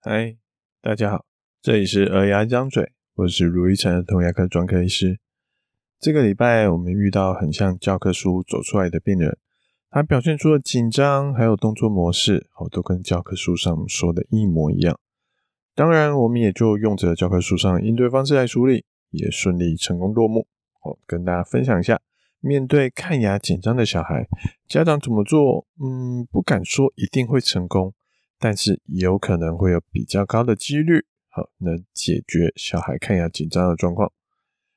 嗨，大家好，这里是儿牙一张嘴，我是卢一成儿童牙科专科医师。这个礼拜我们遇到很像教科书走出来的病人，他表现出了紧张，还有动作模式，哦，都跟教科书上说的一模一样。当然，我们也就用着教科书上应对方式来处理，也顺利成功落幕。哦，跟大家分享一下，面对看牙紧张的小孩，家长怎么做？嗯，不敢说一定会成功。但是有可能会有比较高的几率，好，能解决小孩看牙紧张的状况。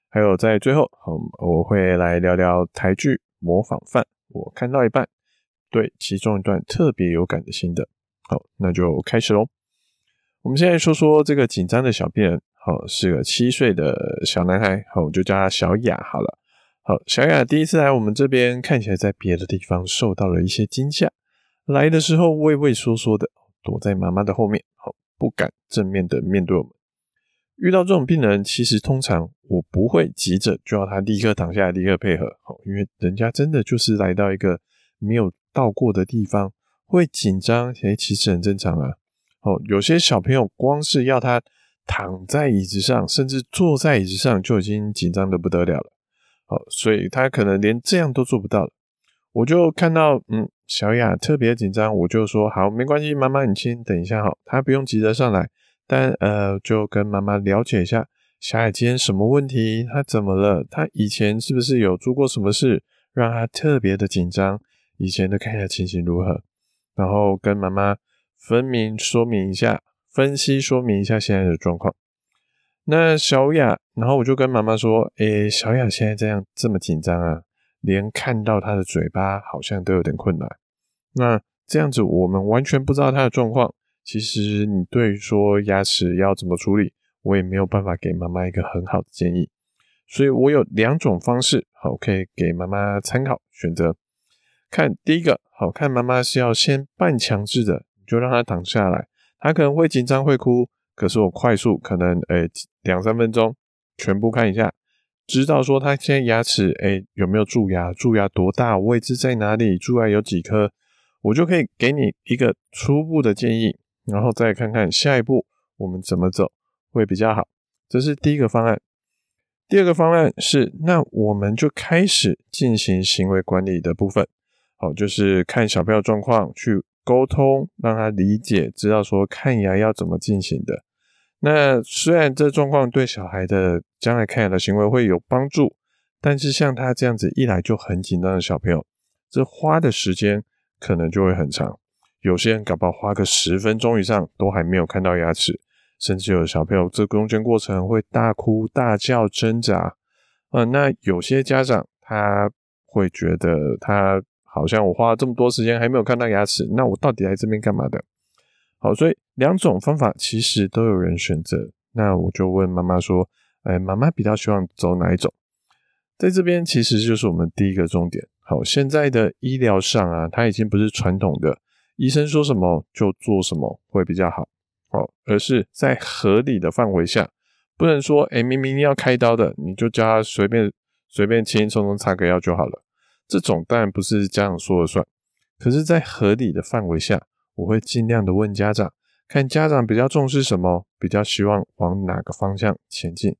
还有在最后，好，我会来聊聊台剧《模仿犯》，我看到一半，对其中一段特别有感的心得。好，那就开始喽。我们现在说说这个紧张的小病人，好，是个七岁的小男孩，好，我就叫他小雅好了。好，小雅第一次来我们这边，看起来在别的地方受到了一些惊吓，来的时候畏畏缩缩的。躲在妈妈的后面，好，不敢正面的面对我们。遇到这种病人，其实通常我不会急着就要他立刻躺下来，立刻配合，好，因为人家真的就是来到一个没有到过的地方，会紧张，诶，其实很正常啊。哦，有些小朋友光是要他躺在椅子上，甚至坐在椅子上，就已经紧张的不得了了。好，所以他可能连这样都做不到了。我就看到，嗯，小雅特别紧张，我就说好，没关系，妈妈你先等一下哈，她不用急着上来，但呃，就跟妈妈了解一下小雅今天什么问题，她怎么了，她以前是不是有做过什么事让她特别的紧张，以前的看一下情形如何，然后跟妈妈分明说明一下，分析说明一下现在的状况。那小雅，然后我就跟妈妈说，诶，小雅现在这样这么紧张啊。连看到他的嘴巴好像都有点困难，那这样子我们完全不知道他的状况。其实你对于说牙齿要怎么处理，我也没有办法给妈妈一个很好的建议。所以我有两种方式，好，可以给妈妈参考选择。看第一个，好，看妈妈是要先半强制的，你就让他躺下来，他可能会紧张会哭，可是我快速可能诶两三分钟全部看一下。知道说他现在牙齿诶有没有蛀牙，蛀牙多大，位置在哪里，蛀牙有几颗，我就可以给你一个初步的建议，然后再看看下一步我们怎么走会比较好。这是第一个方案。第二个方案是，那我们就开始进行行为管理的部分，好，就是看小朋友状况去沟通，让他理解，知道说看牙要怎么进行的。那虽然这状况对小孩的将来看牙的行为会有帮助，但是像他这样子一来就很紧张的小朋友，这花的时间可能就会很长。有些人搞不好花个十分钟以上都还没有看到牙齿，甚至有的小朋友这中间过程会大哭大叫挣扎。呃，那有些家长他会觉得他好像我花了这么多时间还没有看到牙齿，那我到底来这边干嘛的？好，所以两种方法其实都有人选择。那我就问妈妈说：“哎，妈妈比较希望走哪一种？”在这边其实就是我们第一个重点。好，现在的医疗上啊，它已经不是传统的医生说什么就做什么会比较好，好，而是在合理的范围下，不能说哎，明明要开刀的，你就叫他随便随便轻轻松松擦个药就好了。这种当然不是家长说了算，可是，在合理的范围下。我会尽量的问家长，看家长比较重视什么，比较希望往哪个方向前进。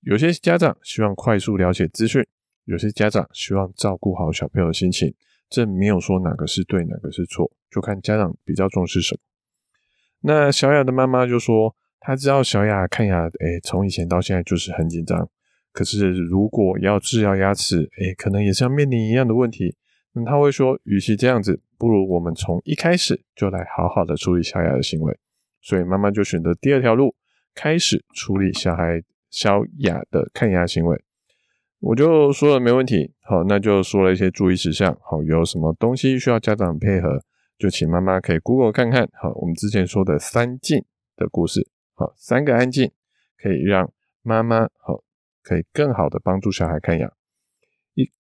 有些家长希望快速了解资讯，有些家长希望照顾好小朋友的心情。这没有说哪个是对，哪个是错，就看家长比较重视什么。那小雅的妈妈就说，她知道小雅看牙，诶，从以前到现在就是很紧张。可是如果要治疗牙齿，诶，可能也是要面临一样的问题。那她会说，与其这样子。不如我们从一开始就来好好的处理小雅的行为，所以妈妈就选择第二条路，开始处理小孩小雅的看牙行为。我就说了没问题，好，那就说了一些注意事项，好，有什么东西需要家长配合，就请妈妈可以 Google 看看，好，我们之前说的三静的故事，好，三个安静可以让妈妈好可以更好的帮助小孩看牙。一，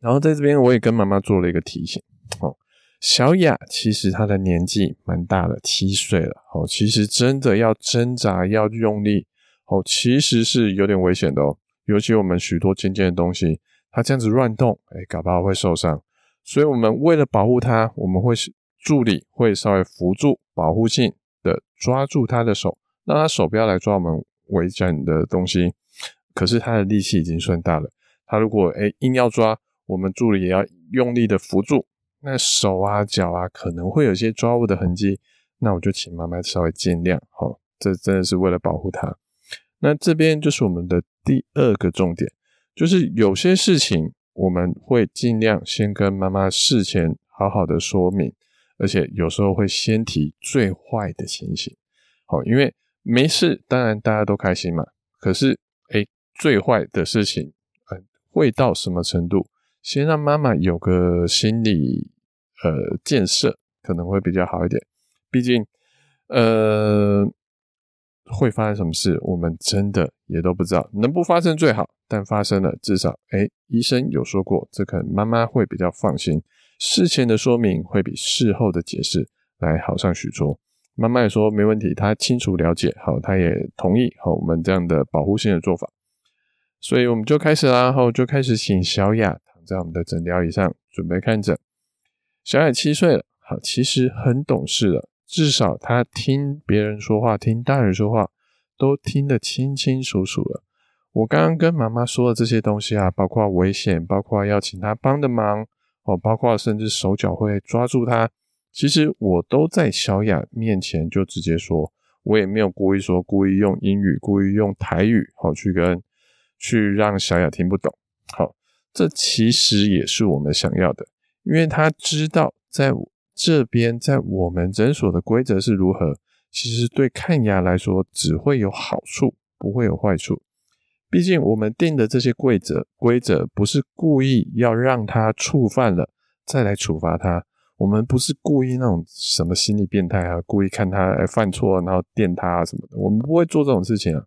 然后在这边我也跟妈妈做了一个提醒，好。小雅其实她的年纪蛮大了，七岁了。哦，其实真的要挣扎，要用力，哦，其实是有点危险的哦。尤其我们许多尖尖的东西，它这样子乱动，哎，搞不好会受伤。所以，我们为了保护它，我们会助理会稍微扶住保护性的抓住他的手，让他手不要来抓我们围茧的东西。可是他的力气已经算大了，他如果诶硬要抓，我们助理也要用力的扶住，那手啊脚啊可能会有些抓握的痕迹，那我就请妈妈稍微见谅，好，这真的是为了保护他。那这边就是我们的第二个重点，就是有些事情我们会尽量先跟妈妈事前好好的说明，而且有时候会先提最坏的情形，好，因为没事，当然大家都开心嘛。可是，诶，最坏的事情，呃，会到什么程度？先让妈妈有个心理呃建设，可能会比较好一点。毕竟，呃，会发生什么事，我们真的也都不知道。能不发生最好，但发生了，至少诶，医生有说过，这可能妈妈会比较放心。事前的说明会比事后的解释来好上许多。妈妈也说没问题，她清楚了解，好，她也同意，好，我们这样的保护性的做法。所以我们就开始啦，然后就开始请小雅在我们的诊疗椅上准备看诊。小雅七岁了，好，其实很懂事了，至少她听别人说话，听大人说话都听得清清楚楚了。我刚刚跟妈妈说的这些东西啊，包括危险，包括要请她帮的忙，哦，包括甚至手脚会抓住她，其实我都在小雅面前就直接说，我也没有故意说，故意用英语，故意用台语，好去跟。去让小雅听不懂，好，这其实也是我们想要的，因为他知道在这边，在我们诊所的规则是如何，其实对看牙来说只会有好处，不会有坏处。毕竟我们定的这些规则，规则不是故意要让他触犯了再来处罚他，我们不是故意那种什么心理变态啊，故意看他犯错然后电他啊什么的，我们不会做这种事情啊。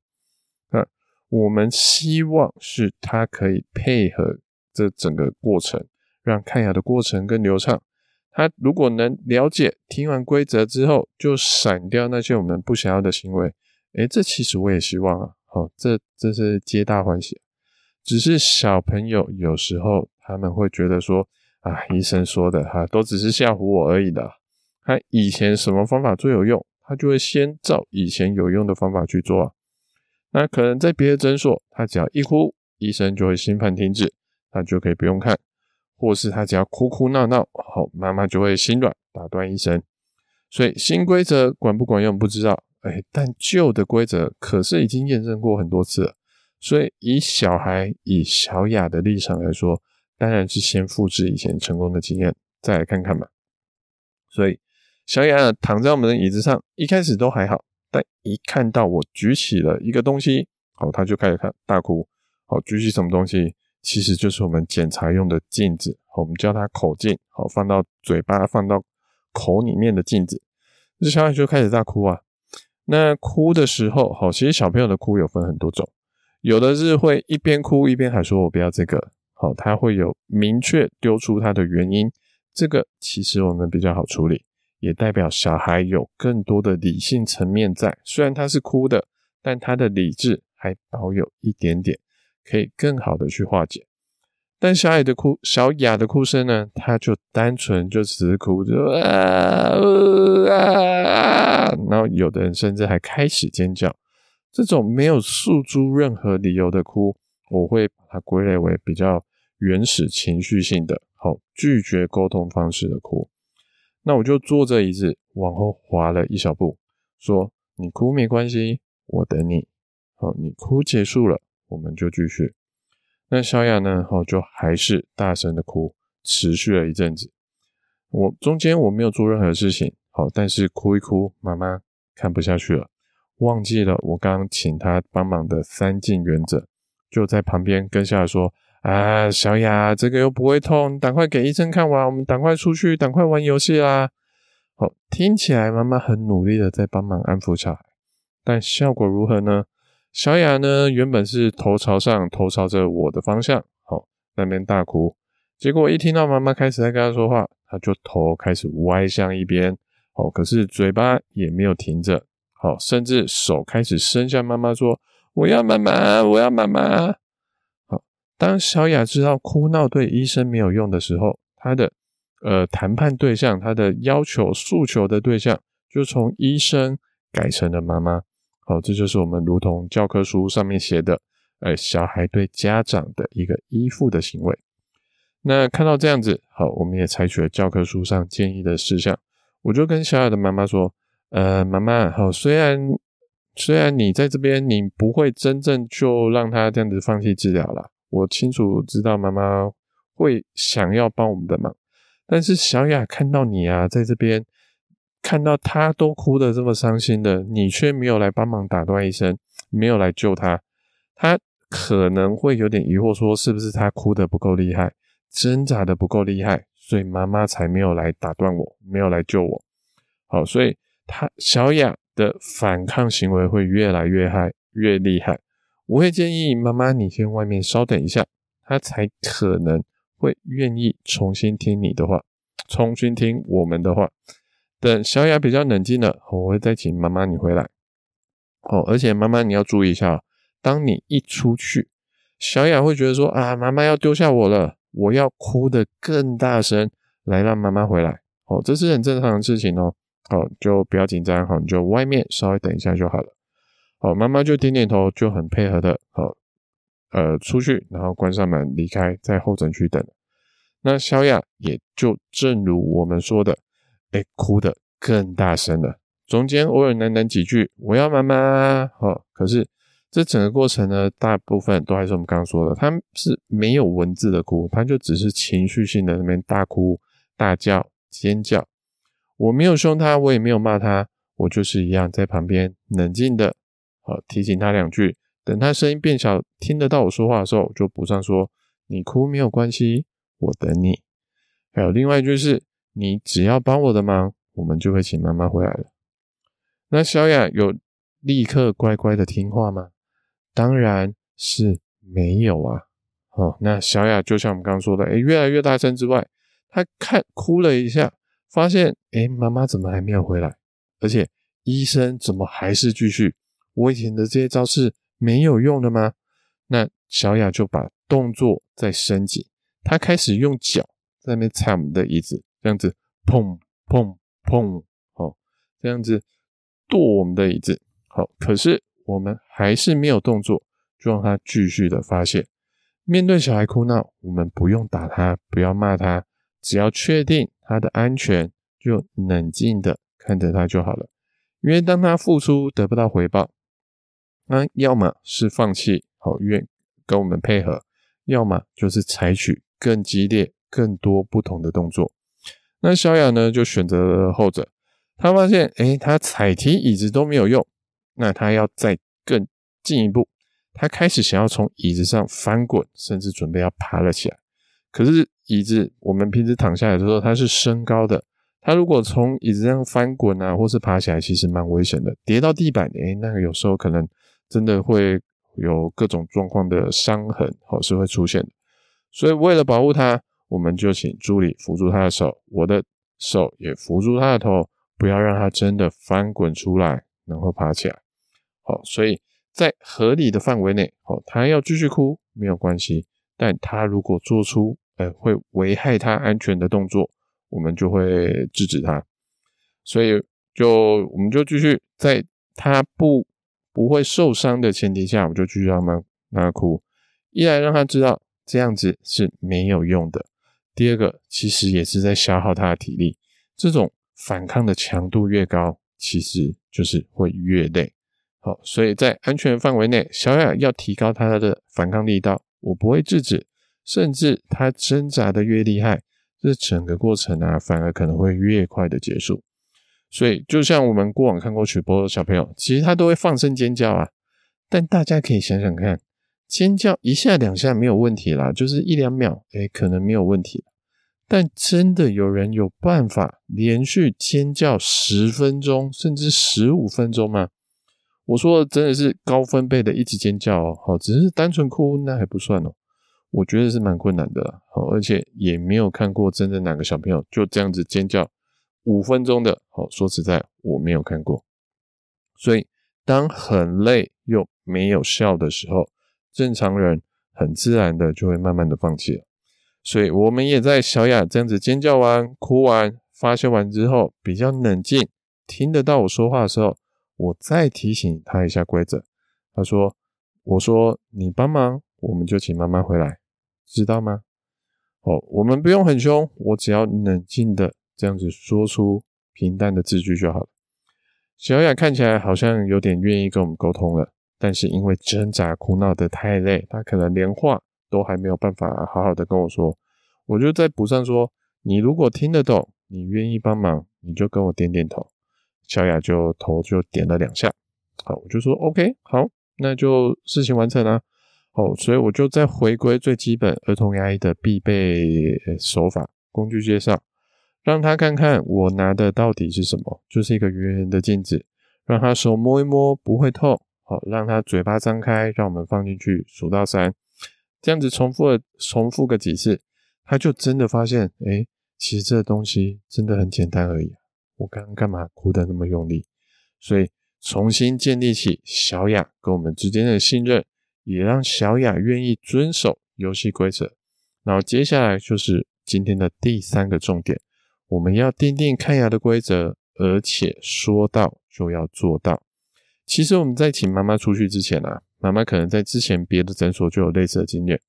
我们希望是他可以配合这整个过程，让看牙的过程更流畅。他如果能了解，听完规则之后就闪掉那些我们不想要的行为，诶，这其实我也希望啊。好，这这是皆大欢喜。只是小朋友有时候他们会觉得说啊，医生说的哈，都只是吓唬我而已的。他以前什么方法最有用，他就会先照以前有用的方法去做啊。那可能在别的诊所，他只要一哭，医生就会心烦停止，他就可以不用看；或是他只要哭哭闹闹，好，妈妈就会心软，打断医生。所以新规则管不管用不知道，哎，但旧的规则可是已经验证过很多次了。所以以小孩以小雅的立场来说，当然是先复制以前成功的经验，再来看看嘛。所以小雅躺在我们的椅子上，一开始都还好。但一看到我举起了一个东西，好，他就开始看大哭。好，举起什么东西？其实就是我们检查用的镜子。我们叫它口镜。好，放到嘴巴、放到口里面的镜子。这小孩就开始大哭啊。那哭的时候，好，其实小朋友的哭有分很多种，有的是会一边哭一边还说“我不要这个”。好，他会有明确丢出他的原因。这个其实我们比较好处理。也代表小孩有更多的理性层面在，虽然他是哭的，但他的理智还保有一点点，可以更好的去化解。但小雅的哭，小雅的哭声呢，她就单纯就只是哭，就啊啊啊，然后有的人甚至还开始尖叫。这种没有诉诸任何理由的哭，我会把它归类为比较原始情绪性的，好，拒绝沟通方式的哭。那我就坐着椅子往后滑了一小步，说：“你哭没关系，我等你。好，你哭结束了，我们就继续。”那小雅呢？好，就还是大声的哭，持续了一阵子。我中间我没有做任何事情，好，但是哭一哭，妈妈看不下去了，忘记了我刚刚请她帮忙的三进原则，就在旁边跟下来说。啊，小雅，这个又不会痛，赶快给医生看完，我们赶快出去，赶快玩游戏啦。好，听起来妈妈很努力的在帮忙安抚小孩，但效果如何呢？小雅呢，原本是头朝上，头朝着我的方向，好，那边大哭。结果一听到妈妈开始在跟她说话，她就头开始歪向一边，好，可是嘴巴也没有停着，好，甚至手开始伸向妈妈说：“我要妈妈，我要妈妈。”好当小雅知道哭闹对医生没有用的时候，她的呃谈判对象，她的要求诉求的对象，就从医生改成了妈妈。好，这就是我们如同教科书上面写的，呃，小孩对家长的一个依附的行为。那看到这样子，好，我们也采取了教科书上建议的事项。我就跟小雅的妈妈说，呃，妈妈，好，虽然虽然你在这边，你不会真正就让他这样子放弃治疗了。我清楚知道妈妈会想要帮我们的忙，但是小雅看到你啊，在这边。看到他都哭得这么伤心的，你却没有来帮忙打断医生，没有来救他，他可能会有点疑惑，说是不是他哭得不够厉害，挣扎得不够厉害，所以妈妈才没有来打断我，没有来救我。好，所以他小雅的反抗行为会越来越害，越厉害。我会建议妈妈，你先外面稍等一下，他才可能会愿意重新听你的话，重新听我们的话。等小雅比较冷静了，我会再请妈妈你回来。哦，而且妈妈你要注意一下，当你一出去，小雅会觉得说啊，妈妈要丢下我了，我要哭得更大声来让妈妈回来。哦，这是很正常的事情哦。好，就不要紧张，好，你就外面稍微等一下就好了。好，妈妈就点点头，就很配合的，好，呃，出去，然后关上门离开，在候诊区等。那小雅也就正如我们说的。哎，哭得更大声了。中间偶尔喃喃几句“我要妈妈”，哦，可是这整个过程呢，大部分都还是我们刚刚说的，他是没有文字的哭，他就只是情绪性的那边大哭大叫尖叫。我没有凶他，我也没有骂他，我就是一样在旁边冷静的，好提醒他两句。等他声音变小，听得到我说话的时候，就补上说：“你哭没有关系，我等你。”还有另外一句是。你只要帮我的忙，我们就会请妈妈回来了。那小雅有立刻乖乖的听话吗？当然是没有啊。哦，那小雅就像我们刚刚说的，诶，越来越大声之外，她看哭了一下，发现，诶，妈妈怎么还没有回来？而且医生怎么还是继续？我以前的这些招式没有用的吗？那小雅就把动作再升级，她开始用脚在那边踩我们的椅子。这样子，砰砰砰，好，这样子跺我们的椅子，好，可是我们还是没有动作，就让他继续的发泄。面对小孩哭闹，我们不用打他，不要骂他，只要确定他的安全，就冷静的看着他就好了。因为当他付出得不到回报，那要么是放弃，好，愿跟我们配合，要么就是采取更激烈、更多不同的动作。那小雅呢，就选择了后者。她发现，诶，她踩踢椅子都没有用，那她要再更进一步。她开始想要从椅子上翻滚，甚至准备要爬了起来。可是椅子，我们平时躺下来的时候，它是升高的。她如果从椅子上翻滚啊，或是爬起来，其实蛮危险的。跌到地板，诶，那个有时候可能真的会有各种状况的伤痕，或是会出现。所以为了保护她。我们就请助理扶住他的手，我的手也扶住他的头，不要让他真的翻滚出来，然后爬起来。好，所以在合理的范围内，好，他要继续哭没有关系，但他如果做出呃会危害他安全的动作，我们就会制止他。所以就我们就继续在他不不会受伤的前提下，我们就继续让他让他哭，一来让他知道这样子是没有用的。第二个其实也是在消耗他的体力，这种反抗的强度越高，其实就是会越累。好，所以在安全范围内，小雅要提高他的反抗力道，我不会制止，甚至他挣扎的越厉害，这整个过程啊，反而可能会越快的结束。所以就像我们过往看过曲波的小朋友，其实他都会放声尖叫啊，但大家可以想想看。尖叫一下两下没有问题啦，就是一两秒，诶，可能没有问题。但真的有人有办法连续尖叫十分钟甚至十五分钟吗？我说的真的是高分贝的一直尖叫哦，好，只是单纯哭那还不算哦。我觉得是蛮困难的，好，而且也没有看过真的哪个小朋友就这样子尖叫五分钟的。好，说实在，我没有看过。所以当很累又没有笑的时候，正常人很自然的就会慢慢的放弃了，所以我们也在小雅这样子尖叫完、哭完、发泄完之后，比较冷静，听得到我说话的时候，我再提醒他一下规则。他说：“我说你帮忙，我们就请妈妈回来，知道吗？”哦，我们不用很凶，我只要冷静的这样子说出平淡的字句就好了。小雅看起来好像有点愿意跟我们沟通了，但是因为挣扎苦恼得太累，他可能连话都还没有办法好好的跟我说。我就再补上说：“你如果听得懂，你愿意帮忙，你就跟我点点头。”小雅就头就点了两下。好，我就说 OK，好。那就事情完成了，哦，所以我就再回归最基本儿童牙医的必备手法工具介绍，让他看看我拿的到底是什么，就是一个圆圆的镜子，让他手摸一摸不会痛，好，让他嘴巴张开，让我们放进去数到三，这样子重复了重复个几次，他就真的发现，诶，其实这东西真的很简单而已，我刚刚干嘛哭得那么用力，所以。重新建立起小雅跟我们之间的信任，也让小雅愿意遵守游戏规则。然后接下来就是今天的第三个重点，我们要订定看牙的规则，而且说到就要做到。其实我们在请妈妈出去之前啊，妈妈可能在之前别的诊所就有类似的经验，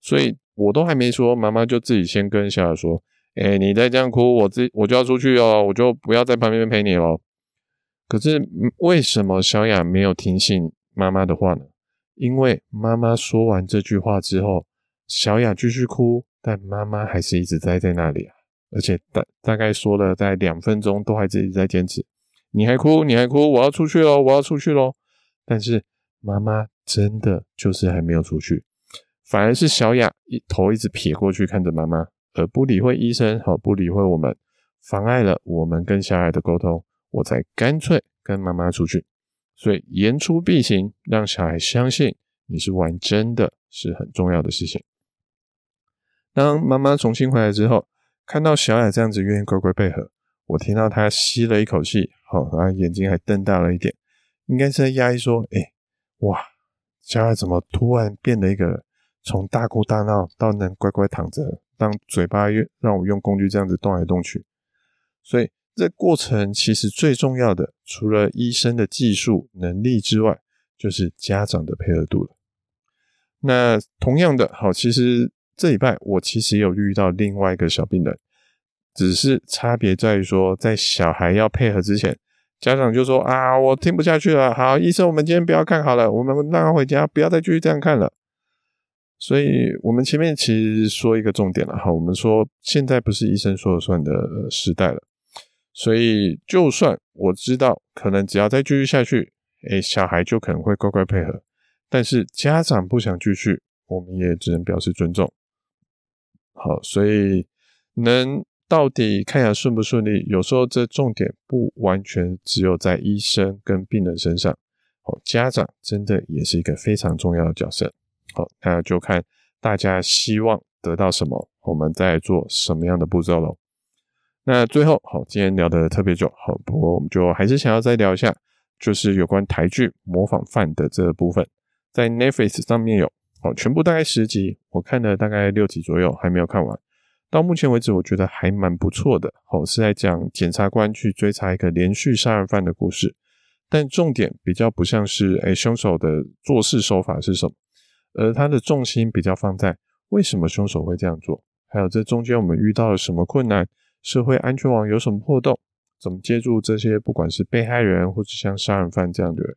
所以我都还没说，妈妈就自己先跟小雅说：“哎，你再这样哭，我自我就要出去哦，我就不要在旁边陪你了。”可是为什么小雅没有听信妈妈的话呢？因为妈妈说完这句话之后，小雅继续哭，但妈妈还是一直待在那里啊，而且大大概说了在两分钟，都还是一直在坚持。你还哭，你还哭，我要出去喽，我要出去喽。但是妈妈真的就是还没有出去，反而是小雅一头一直撇过去看着妈妈，而不理会医生，好，不理会我们，妨碍了我们跟小雅的沟通。我才干脆跟妈妈出去，所以言出必行，让小孩相信你是玩真的，是很重要的事情。当妈妈重新回来之后，看到小雅这样子愿意乖乖配合，我听到她吸了一口气，好，然后眼睛还瞪大了一点，应该是在压抑说：“哎、哇，小雅怎么突然变了一个，从大哭大闹到能乖乖躺着，让嘴巴让让我用工具这样子动来动去，所以。”这过程其实最重要的，除了医生的技术能力之外，就是家长的配合度了。那同样的，好，其实这礼拜我其实有遇到另外一个小病人，只是差别在于说，在小孩要配合之前，家长就说啊，我听不下去了，好，医生，我们今天不要看好了，我们让他回家，不要再继续这样看了。所以我们前面其实说一个重点了，哈，我们说现在不是医生说了算的时代了。所以，就算我知道可能只要再继续下去，诶，小孩就可能会乖乖配合。但是家长不想继续，我们也只能表示尊重。好，所以能到底看牙顺不顺利，有时候这重点不完全只有在医生跟病人身上。好，家长真的也是一个非常重要的角色。好，那就看大家希望得到什么，我们再做什么样的步骤喽。那最后，好，今天聊得特别久，好，不过我们就还是想要再聊一下，就是有关台剧《模仿犯》的这个部分，在 Netflix 上面有，好，全部大概十集，我看了大概六集左右，还没有看完。到目前为止，我觉得还蛮不错的，好，是在讲检察官去追查一个连续杀人犯的故事，但重点比较不像是，诶，凶手的做事手法是什么，而他的重心比较放在为什么凶手会这样做，还有这中间我们遇到了什么困难。社会安全网有什么破洞？怎么接住这些不管是被害人或者像杀人犯这样的人？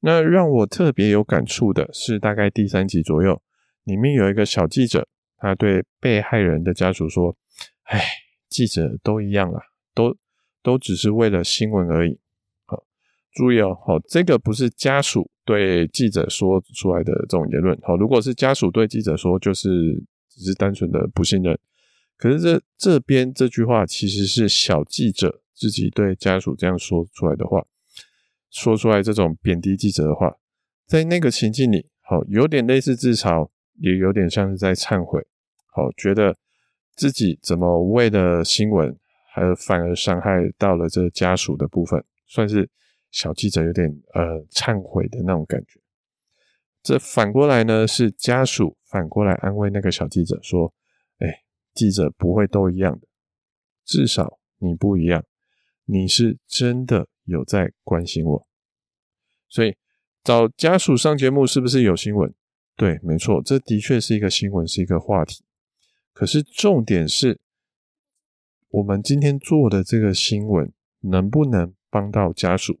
那让我特别有感触的是，大概第三集左右，里面有一个小记者，他对被害人的家属说：“哎，记者都一样啊，都都只是为了新闻而已。”好，注意哦，好，这个不是家属对记者说出来的这种言论。好，如果是家属对记者说，就是只是单纯的不信任。可是这这边这句话其实是小记者自己对家属这样说出来的话，说出来这种贬低记者的话，在那个情境里，好，有点类似自嘲，也有点像是在忏悔，好，觉得自己怎么为了新闻，还反而伤害到了这家属的部分，算是小记者有点呃忏悔的那种感觉。这反过来呢，是家属反过来安慰那个小记者说，哎。记者不会都一样的，至少你不一样，你是真的有在关心我，所以找家属上节目是不是有新闻？对，没错，这的确是一个新闻，是一个话题。可是重点是，我们今天做的这个新闻能不能帮到家属？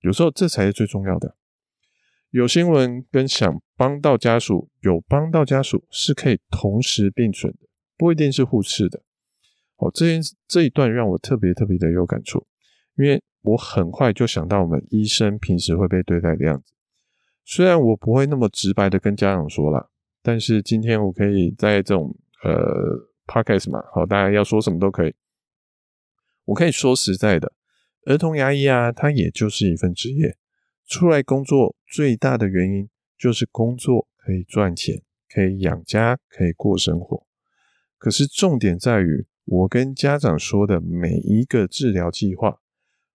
有时候这才是最重要的。有新闻跟想帮到家属，有帮到家属是可以同时并存的，不一定是互斥的。哦，这件这一段让我特别特别的有感触，因为我很快就想到我们医生平时会被对待的样子。虽然我不会那么直白的跟家长说啦，但是今天我可以在这种呃 podcast 嘛，好，大家要说什么都可以。我可以说实在的，儿童牙医啊，它也就是一份职业，出来工作最大的原因就是工作可以赚钱，可以养家，可以过生活。可是重点在于，我跟家长说的每一个治疗计划，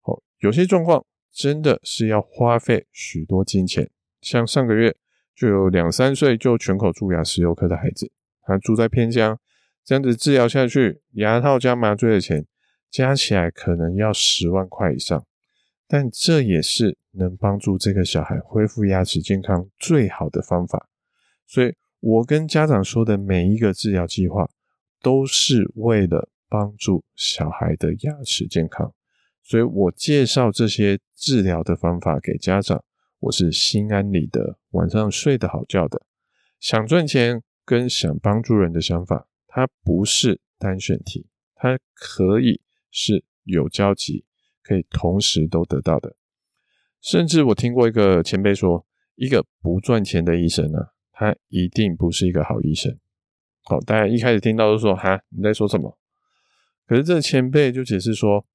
哦，有些状况真的是要花费许多金钱。像上个月就有两三岁就全口蛀牙石油科的孩子，他住在偏乡，这样子治疗下去，牙套加麻醉的钱加起来可能要十万块以上，但这也是能帮助这个小孩恢复牙齿健康最好的方法。所以我跟家长说的每一个治疗计划，都是为了帮助小孩的牙齿健康，所以我介绍这些治疗的方法给家长。我是心安理得，晚上睡得好觉的。想赚钱跟想帮助人的想法，它不是单选题，它可以是有交集，可以同时都得到的。甚至我听过一个前辈说，一个不赚钱的医生呢、啊，他一定不是一个好医生。好，大家一开始听到都说哈，你在说什么？可是这前辈就解释说，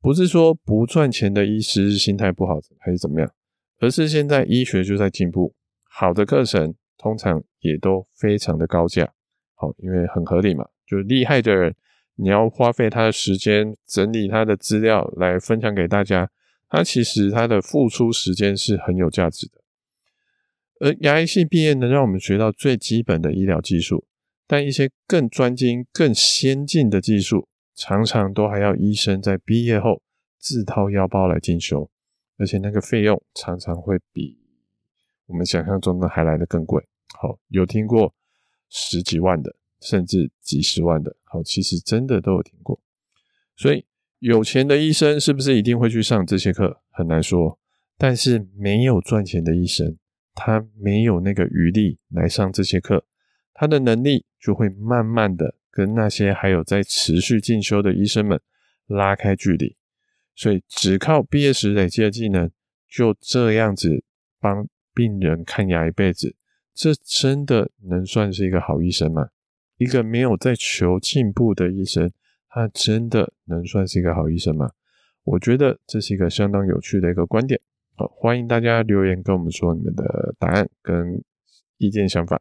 不是说不赚钱的医师心态不好，还是怎么样？而是现在医学就在进步，好的课程通常也都非常的高价，好，因为很合理嘛，就是厉害的人，你要花费他的时间整理他的资料来分享给大家，他其实他的付出时间是很有价值的。而牙医系毕业能让我们学到最基本的医疗技术，但一些更专精、更先进的技术，常常都还要医生在毕业后自掏腰包来进修。而且那个费用常常会比我们想象中的还来得更贵。好，有听过十几万的，甚至几十万的。好，其实真的都有听过。所以有钱的医生是不是一定会去上这些课？很难说。但是没有赚钱的医生，他没有那个余力来上这些课，他的能力就会慢慢的跟那些还有在持续进修的医生们拉开距离。所以，只靠毕业时累积的技能，就这样子帮病人看牙一辈子，这真的能算是一个好医生吗？一个没有在求进步的医生，他真的能算是一个好医生吗？我觉得这是一个相当有趣的一个观点。好，欢迎大家留言跟我们说你们的答案跟意见想法。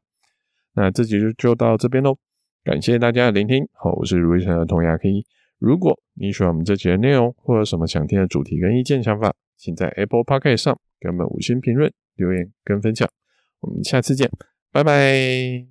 那这集就就到这边喽，感谢大家的聆听。好，我是如意成儿童牙科医。如果你喜欢我们这集的内容，或有什么想听的主题跟意见想法，请在 Apple Podcast 上给我们五星评论、留言跟分享。我们下次见，拜拜。